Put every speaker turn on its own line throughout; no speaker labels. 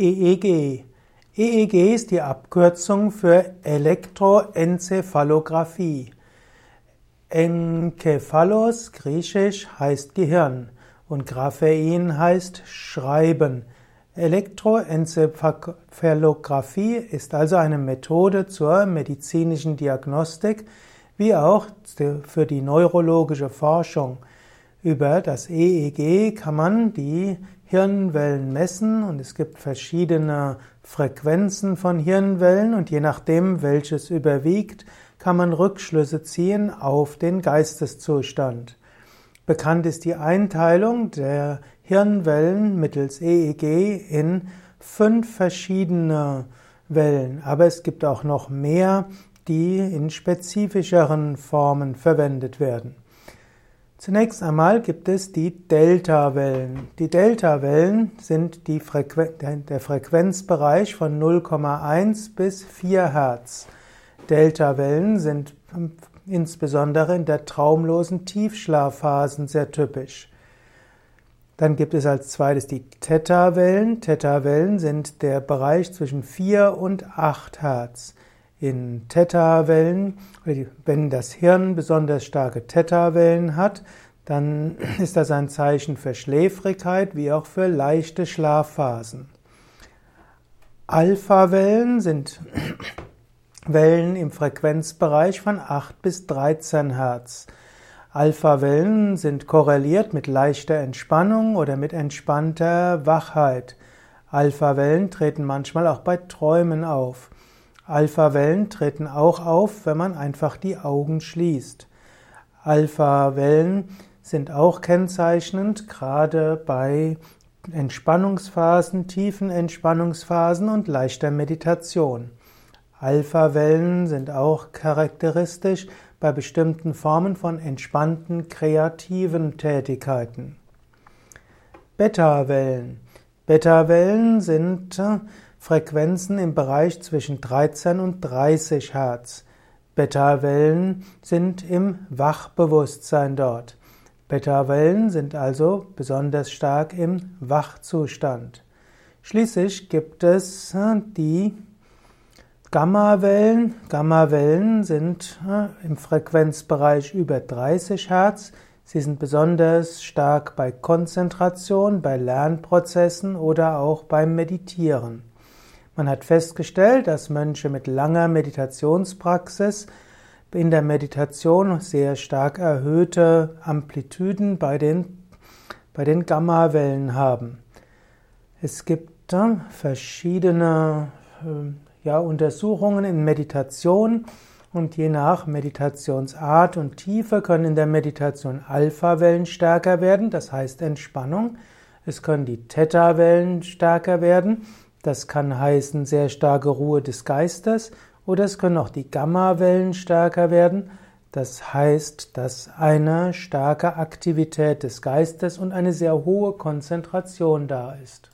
EEG. EEG ist die Abkürzung für Elektroenzephalographie. Enkephalos, griechisch, heißt Gehirn und Graphein heißt Schreiben. Elektroenzephalographie ist also eine Methode zur medizinischen Diagnostik wie auch für die neurologische Forschung. Über das EEG kann man die Hirnwellen messen und es gibt verschiedene Frequenzen von Hirnwellen und je nachdem, welches überwiegt, kann man Rückschlüsse ziehen auf den Geisteszustand. Bekannt ist die Einteilung der Hirnwellen mittels EEG in fünf verschiedene Wellen, aber es gibt auch noch mehr, die in spezifischeren Formen verwendet werden. Zunächst einmal gibt es die Delta-Wellen. Die Delta-Wellen sind Frequen der Frequenzbereich von 0,1 bis 4 Hertz. Delta-Wellen sind insbesondere in der traumlosen Tiefschlafphasen sehr typisch. Dann gibt es als zweites die Theta-Wellen. Theta-Wellen sind der Bereich zwischen 4 und 8 Hertz in Theta-Wellen, wenn das Hirn besonders starke Theta-Wellen hat, dann ist das ein Zeichen für Schläfrigkeit wie auch für leichte Schlafphasen. Alpha-Wellen sind Wellen im Frequenzbereich von 8 bis 13 Hertz. Alpha-Wellen sind korreliert mit leichter Entspannung oder mit entspannter Wachheit. Alpha-Wellen treten manchmal auch bei Träumen auf. Alpha-Wellen treten auch auf, wenn man einfach die Augen schließt. Alpha-Wellen sind auch kennzeichnend, gerade bei Entspannungsphasen, tiefen Entspannungsphasen und leichter Meditation. Alpha-Wellen sind auch charakteristisch bei bestimmten Formen von entspannten kreativen Tätigkeiten. Beta-Wellen. Beta-Wellen sind äh, Frequenzen im Bereich zwischen 13 und 30 Hertz. Beta-Wellen sind im Wachbewusstsein dort. Beta-Wellen sind also besonders stark im Wachzustand. Schließlich gibt es äh, die Gamma-Wellen. Gamma-Wellen sind äh, im Frequenzbereich über 30 Hertz. Sie sind besonders stark bei Konzentration, bei Lernprozessen oder auch beim Meditieren. Man hat festgestellt, dass Mönche mit langer Meditationspraxis in der Meditation sehr stark erhöhte Amplituden bei den, bei den Gammawellen haben. Es gibt äh, verschiedene äh, ja, Untersuchungen in Meditation und je nach Meditationsart und Tiefe können in der Meditation Alpha-Wellen stärker werden, das heißt Entspannung. Es können die Theta-Wellen stärker werden, das kann heißen sehr starke Ruhe des Geistes oder es können auch die Gamma-Wellen stärker werden. Das heißt, dass eine starke Aktivität des Geistes und eine sehr hohe Konzentration da ist.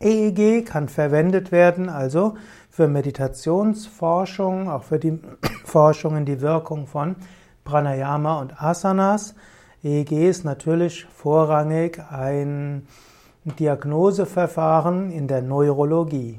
EEG kann verwendet werden, also für Meditationsforschung, auch für die Forschung in die Wirkung von Pranayama und Asanas. EEG ist natürlich vorrangig ein Diagnoseverfahren in der Neurologie.